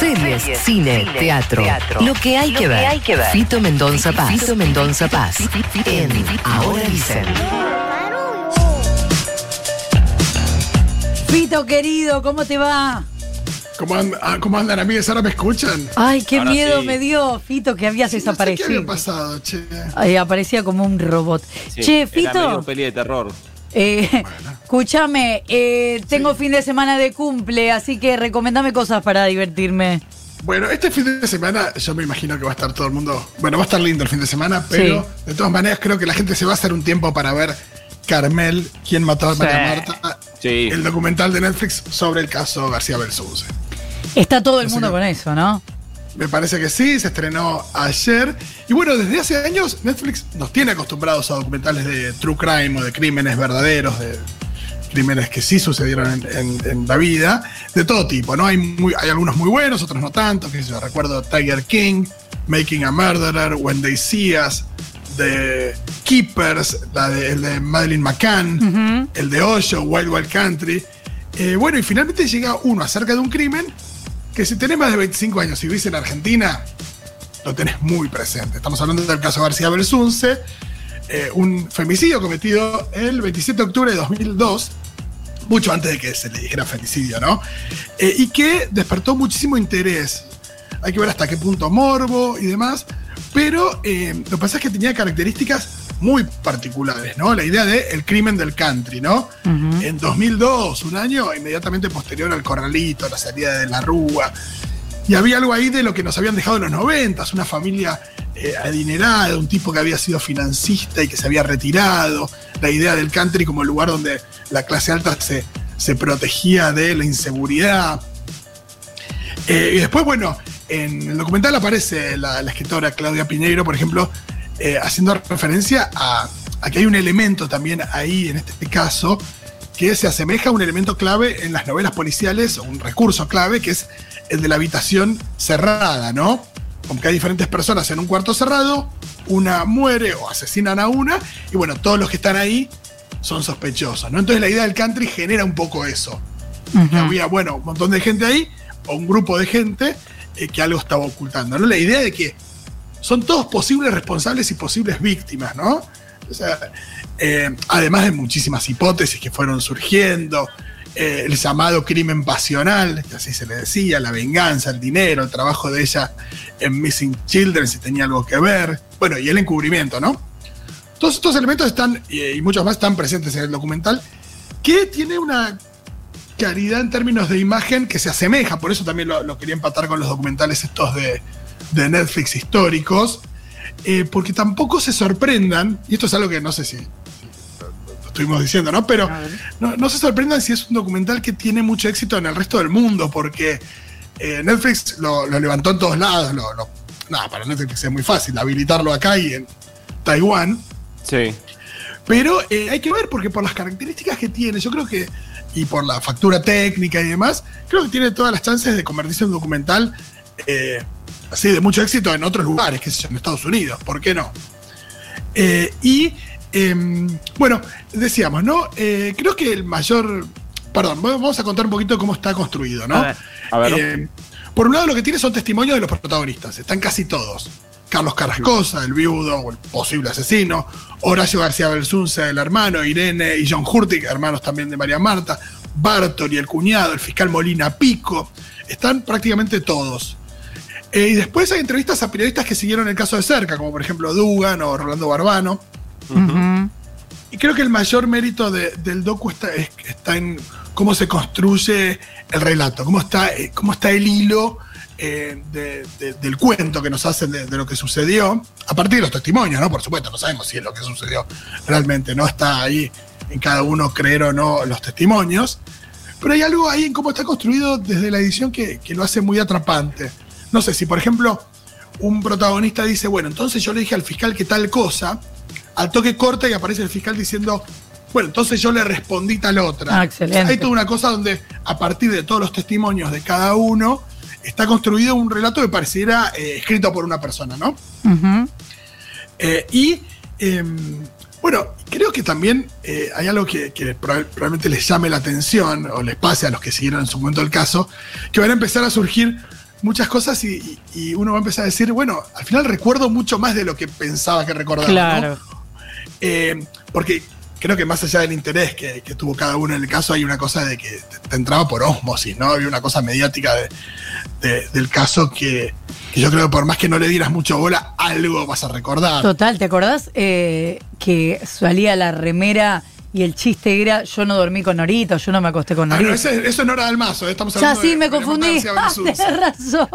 Series, cine, teatro, Lo que hay que ver. Fito Mendonza Paz. Fito Mendonza Paz. En Ahora dicen. Fito querido, ¿cómo te va? ¿Cómo, and- ah, ¿Cómo andan, amigas? ¿Ahora me escuchan? Ay, qué Ahora miedo sí. me dio, Fito, que habías No sé qué desaparecido. había pasado, che. Ay, aparecía como un robot. Sí, che, Era medio Fito, peli de terror. Eh, escúchame, eh, tengo fin de semana de cumple, así que recomendame cosas para divertirme. Bueno, este fin de semana yo me imagino que va a estar todo el mundo. Bueno, va a estar lindo el fin de semana, pero Sí. de todas maneras creo que la gente se va a hacer un tiempo para ver Carmel, quién mató a María Sí. Marta, Sí. el documental de Netflix sobre el caso García Belsunce. Está todo el mundo con eso, ¿no? Me parece que sí, se estrenó ayer. Y bueno, desde hace años Netflix nos tiene acostumbrados a documentales de true crime o de crímenes verdaderos, de crímenes que sí sucedieron en, en- en la vida, de todo tipo, ¿no? Hay, muy- hay algunos muy buenos, otros no tanto, que yo recuerdo Tiger King, Making a Murderer, When They See Us, de Keepers, la de, el de Madeline McCann, el de Osho, Wild Wild Country. Eh, bueno, y finalmente llega uno acerca de un crimen que si tenés más de 25 años y vivís en Argentina, lo tenés muy presente. Estamos hablando del caso García Belsunce, eh, un femicidio cometido el 27 de octubre de 2002, mucho antes de que se le dijera femicidio, ¿no? Eh, y que despertó muchísimo interés. Hay que ver hasta qué punto morbo y demás, pero eh, lo que pasa es que tenía características muy particulares, ¿no? La idea de el crimen del country, ¿no? En 2002, un año inmediatamente posterior al corralito, la salida de la rúa. Y había algo ahí de lo que nos habían dejado en los 90, una familia eh, adinerada, un tipo que había sido financista y que se había retirado, la idea del country como lugar donde la clase alta se, se protegía de la inseguridad. Eh, y después, bueno, en el documental aparece la, la escritora Claudia Piñeiro, por ejemplo, eh, haciendo referencia a, a que hay un elemento también ahí, en este caso, que se asemeja a un elemento clave en las novelas policiales, o un recurso clave, que es el de la habitación cerrada, ¿no? Como que hay diferentes personas en un cuarto cerrado, una muere o asesinan a una, y bueno, todos los que están ahí son sospechosos, ¿no? Entonces la idea del country genera un poco eso. Que había, bueno, un montón de gente ahí, o un grupo de gente eh, que algo estaba ocultando, ¿no? La idea de que son todos posibles responsables y posibles víctimas, ¿no? O sea, eh, además de muchísimas hipótesis que fueron surgiendo, eh, el llamado crimen pasional, que así se le decía, la venganza, el dinero, el trabajo de ella en Missing Children, si tenía algo que ver, bueno, y el encubrimiento, ¿no? Todos estos elementos están, y, muchos más están presentes en el documental, que tiene una claridad en términos de imagen que se asemeja, por eso también lo quería empatar con los documentales estos de, de Netflix históricos, eh, porque tampoco se sorprendan, y esto es algo que no sé si, si lo, lo estuvimos diciendo, ¿no? Pero no, no se sorprendan si es un documental que tiene mucho éxito en el resto del mundo, porque eh, Netflix lo, lo levantó en todos lados, lo, lo- nada, para Netflix es muy fácil habilitarlo acá y en Taiwán. Sí. Pero eh, hay que ver, porque por las características que tiene, yo creo que, y por la factura técnica y demás, creo que tiene todas las chances de convertirse en un documental eh, así de mucho éxito en otros lugares, que sé yo, en Estados Unidos, ¿por qué no? Eh, y em, bueno, decíamos, ¿no? Eh, creo que el mayor. Perdón, vamos a contar un poquito cómo está construido, ¿no? A ver. A ver. Eh, por un lado, lo que tiene son testimonios de los protagonistas. Están casi todos. Carlos Carrascosa, el viudo o el posible asesino. Horacio García Belsunce, el hermano. Irene y John Hurtig, hermanos también de María Marta. Bartoli, el cuñado. El fiscal Molina Pico. Están prácticamente todos. Eh, y después hay entrevistas a periodistas que siguieron el caso de cerca, como por ejemplo Dugan o Rolando Barbano. Y creo que el mayor mérito de- del docu está, es- está en cómo se construye el relato, cómo está, eh, cómo está el hilo eh, de- de- del cuento que nos hacen de, de lo que sucedió, a partir de los testimonios, ¿no? Por supuesto, no sabemos si es lo que sucedió realmente, no está ahí en cada uno creer o no los testimonios, pero hay algo ahí en cómo está construido desde la edición que, que lo hace muy atrapante. No sé, si por ejemplo un protagonista dice, bueno, entonces yo le dije al fiscal que tal cosa, al toque corta y aparece el fiscal diciendo, bueno, entonces yo le respondí tal otra. Ah, excelente. Hay toda una cosa donde a partir de todos los testimonios de cada uno está construido un relato que pareciera eh, escrito por una persona, ¿no? Eh, y em, Bueno, creo que también eh, hay algo que, probablemente les llame la atención o les pase a los que siguieron en su momento el caso, que van a empezar a surgir muchas cosas y, uno va a empezar a decir, bueno, al final recuerdo mucho más de lo que pensaba que recordaba. Claro. Eh, porque creo que más allá del interés que, tuvo cada uno en el caso, hay una cosa de que te, entraba por osmosis, ¿no? Había una cosa mediática del caso que, yo creo que por más que no le dieras mucho bola, algo vas a recordar. Total, ¿te acordás eh, que salía la remera y el chiste era yo no dormí con Norito, yo no me acosté con Norito? eso, eso, no era del mazo, estamos hablando Ya sí, me confundí. Ah, tienes razón.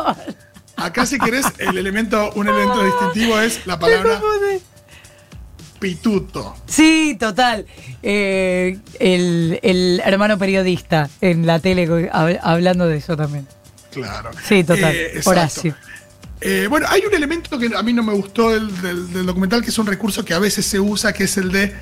Acá si querés, el elemento, un elemento distintivo es la palabra pituto. Sí, total. Eh, el, hermano periodista en la tele hablando de eso también. Claro. Sí, total. Eh, Horacio. Eh, bueno, hay un elemento que a mí no me gustó del, documental, que es un recurso que a veces se usa, que es el de.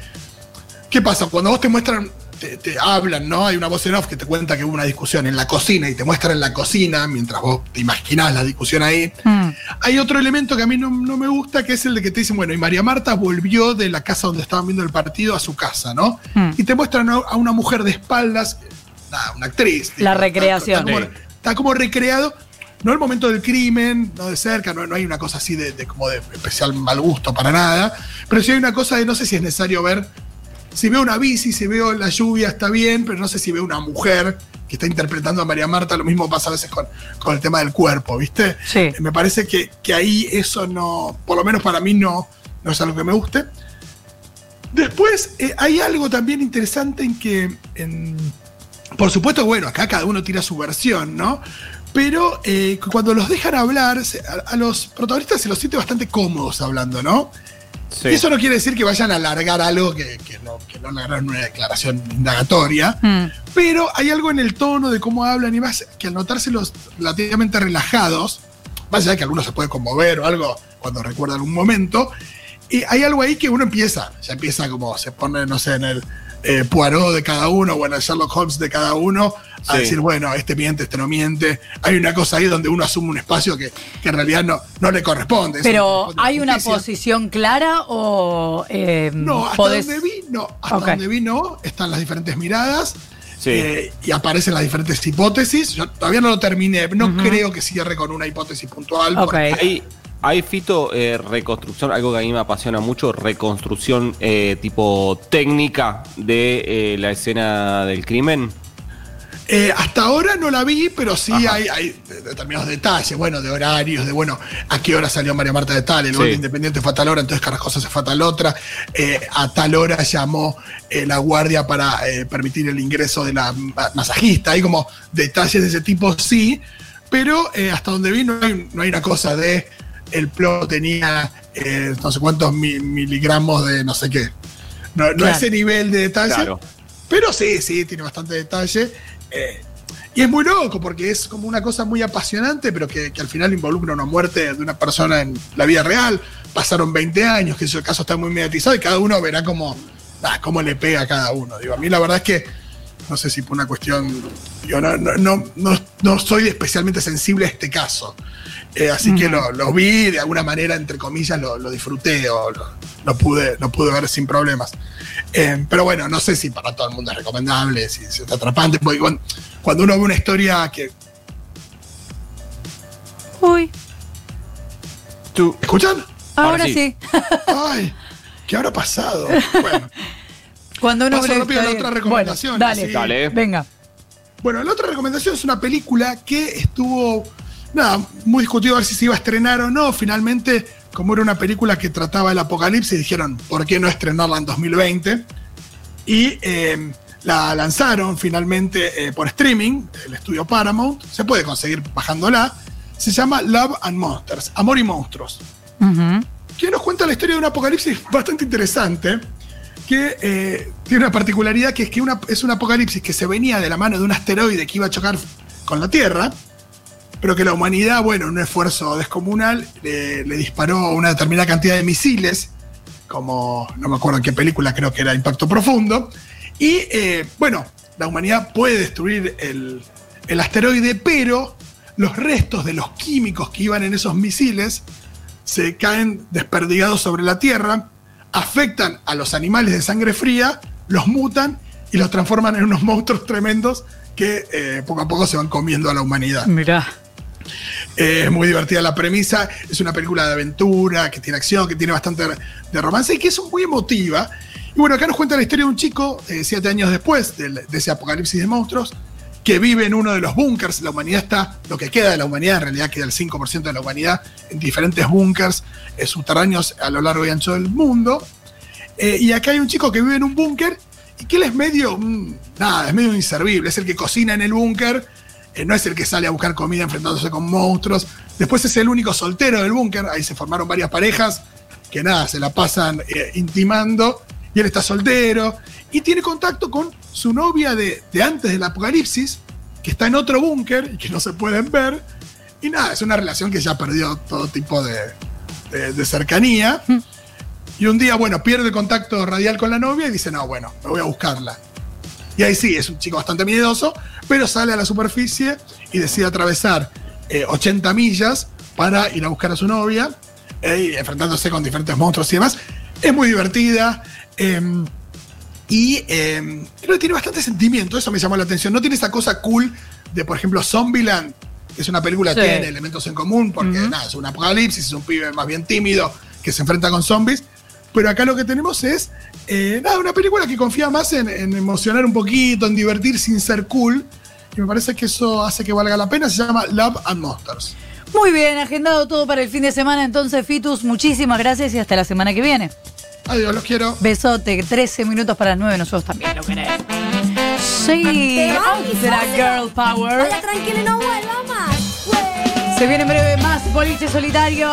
¿Qué pasa? Cuando vos te muestran te, hablan, ¿no? Hay una voz en off que te cuenta que hubo una discusión en la cocina y te muestran en la cocina mientras vos te imaginás la discusión ahí. Mm. Hay otro elemento que a mí no, me gusta, que es el de que te dicen, bueno, y María Marta volvió de la casa donde estaban viendo el partido a su casa, ¿no? Mm. Y te muestran a una mujer de espaldas, una actriz. La recreación. Está, como, recreado no el momento del crimen, no de cerca, no, no hay una cosa así de, como de especial mal gusto para nada, pero sí hay una cosa de no sé si es necesario ver si veo una bici, si veo la lluvia, está bien, pero no sé si veo una mujer que está interpretando a María Marta. Lo mismo pasa a veces con, el tema del cuerpo, ¿viste? Sí. Eh, me parece que, ahí eso no, por lo menos para mí no, no es algo que me guste. Después, eh, hay algo también interesante en que, por supuesto, bueno, acá cada uno tira su versión, ¿no? Pero eh, cuando los dejan hablar, a, a, los protagonistas se los siente bastante cómodos hablando, ¿no? Eso no quiere decir que vayan a alargar algo que, no, que no alargaron una declaración indagatoria, mm. pero hay algo en el tono de cómo hablan y más que al notárselos relativamente relajados, más allá de que algunos se puede conmover o algo cuando recuerdan un momento, y hay algo ahí que uno empieza, ya empieza como se pone, no sé, en el eh, Poirot de cada uno o en el Sherlock Holmes de cada uno, a decir, bueno, este miente, este no miente. Hay una cosa ahí donde uno asume un espacio que, en realidad no, no le corresponde. Pero, ¿hay una posición clara o.? Eh, no, hasta donde vi, no. Hasta donde vi, no. Están las diferentes miradas. Eh, y aparecen las diferentes hipótesis. Yo todavía no lo terminé. No creo que cierre con una hipótesis puntual. Hay, hay, Fito, eh, reconstrucción, algo que a mí me apasiona mucho, reconstrucción tipo técnica de la escena del crimen. Eh, hasta ahora no la vi, pero sí hay, determinados detalles, bueno, de horarios, de bueno, a qué hora salió María Marta de tal, el gol independiente fue a tal hora, entonces Carrascosa se fue a tal otra, eh, a tal hora llamó eh, la guardia para permitir el ingreso de la masajista, hay como detalles de ese tipo, sí, pero hasta donde vi no hay, una cosa de el plomo tenía no sé cuántos miligramos de no sé qué. No, no ese nivel de detalle. Pero sí, sí, tiene bastante detalle. Eh, y es muy loco porque es como una cosa muy apasionante, pero que, al final involucra una muerte de una persona en la vida real. Pasaron 20 años, que ese caso está muy mediatizado y cada uno verá cómo, ah, cómo le pega a cada uno. Digo, a mí la verdad es que, no sé si por una cuestión, yo no, no, no, soy especialmente sensible a este caso. Eh, así que lo, vi de alguna manera, entre comillas, lo, disfruté o lo, pude, lo pude ver sin problemas. Eh, pero bueno, no sé si para todo el mundo es recomendable, si, es atrapante, porque cuando, uno ve una historia que. Uy. ¿Tú? ¿Escuchan? Ahora, sí. Ay, ¿qué habrá pasado? Bueno. Cuando uno Paso rápido a la otra recomendación. dale, dale. Venga. Bueno, la otra recomendación es una película que estuvo, nada, muy discutido a ver si se iba a estrenar o no. Finalmente como era una película que trataba el apocalipsis, dijeron, ¿por qué no estrenarla en 2020? Y em, la lanzaron finalmente eh, por streaming, el estudio Paramount, se puede conseguir bajándola, se llama Love and Monsters, Amor y Monstruos, que nos cuenta la historia de un apocalipsis bastante interesante, que eh, tiene una particularidad que es que es un apocalipsis que se venía de la mano de un asteroide que iba a chocar con la Tierra, pero que la humanidad, bueno, en un esfuerzo descomunal, le, disparó una determinada cantidad de misiles, como no me acuerdo en qué película, creo que era Impacto Profundo, y eh, bueno, la humanidad puede destruir el, el asteroide, pero los restos de los químicos que iban en esos misiles se caen desperdigados sobre la Tierra, afectan a los animales de sangre fría, los mutan y los transforman en unos monstruos tremendos que eh, poco a poco se van comiendo a la humanidad. Mirá. Eh, es muy divertida la premisa, es una película de aventura, que tiene acción, que tiene bastante de romance y que es muy emotiva. Y bueno, acá nos cuenta la historia de un chico, eh, siete años después de, de ese apocalipsis de monstruos, que vive en uno de los búnkers. La humanidad está, lo que queda de la humanidad, en realidad queda el 5% de la humanidad en diferentes búnkers eh, subterráneos a lo largo y ancho del mundo. Eh, y acá hay un chico que vive en un búnker y que él es medio, mm, nada, es medio inservible. Es el que cocina en el búnker, eh, no es el que sale a buscar comida enfrentándose con monstruos. Después es el único soltero del búnker, ahí se formaron varias parejas que nada, se la pasan intimando y él está soltero y tiene contacto con su novia de, antes del apocalipsis, que está en otro búnker y que no se pueden ver. Y nada, es una relación que ya perdió todo tipo de, de, cercanía. Y un día, bueno, pierde contacto radial con la novia y dice, no, bueno, me voy a buscarla. Y ahí sí, es un chico bastante miedoso, pero sale a la superficie y decide atravesar 80 eh, millas para ir a buscar a su novia, eh, enfrentándose con diferentes monstruos y demás. Es muy divertida. Em, y em, creo que tiene bastante sentimiento, eso me llamó la atención. No tiene esa cosa cool de, por ejemplo, Zombieland, que es una película que tiene elementos en común, porque nada, es un apocalipsis, es un pibe más bien tímido que se enfrenta con zombies. Pero acá lo que tenemos es, eh, nada, una película que confía más en, emocionar un poquito, en divertir sin ser cool. Y me parece que eso hace que valga la pena. Se llama Love and Monsters. Muy bien, agendado todo para el fin de semana. Entonces, Fitus, muchísimas gracias y hasta la semana que viene. Adiós, los quiero. Besote, 13 minutos para las 9, nosotros también lo queremos. Sí, será Girl Power. Vaya tranquilo y no vuelva más. Se viene en breve más boliche solitario.